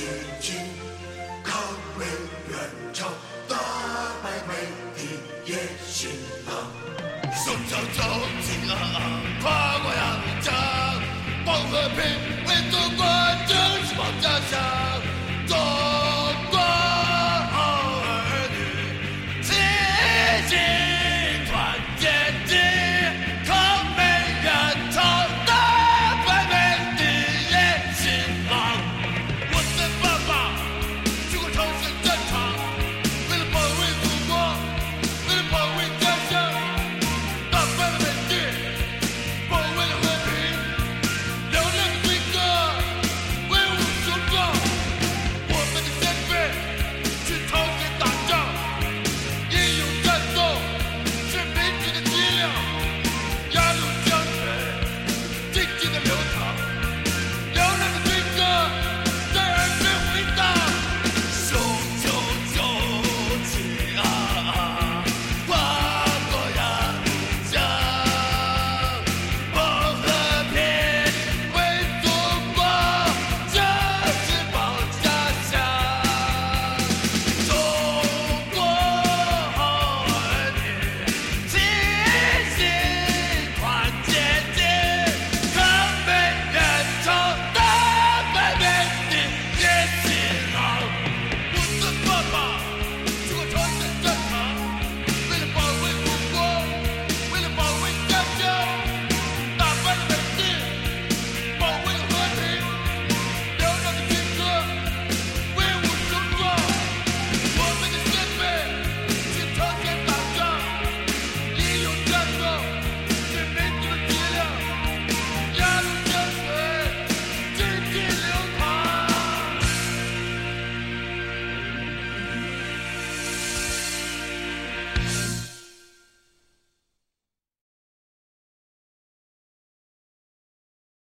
血气，抗美援朝，打败美帝野心狼，双脚走尽昂，跨过长江，保和平，为祖国，就是保家乡。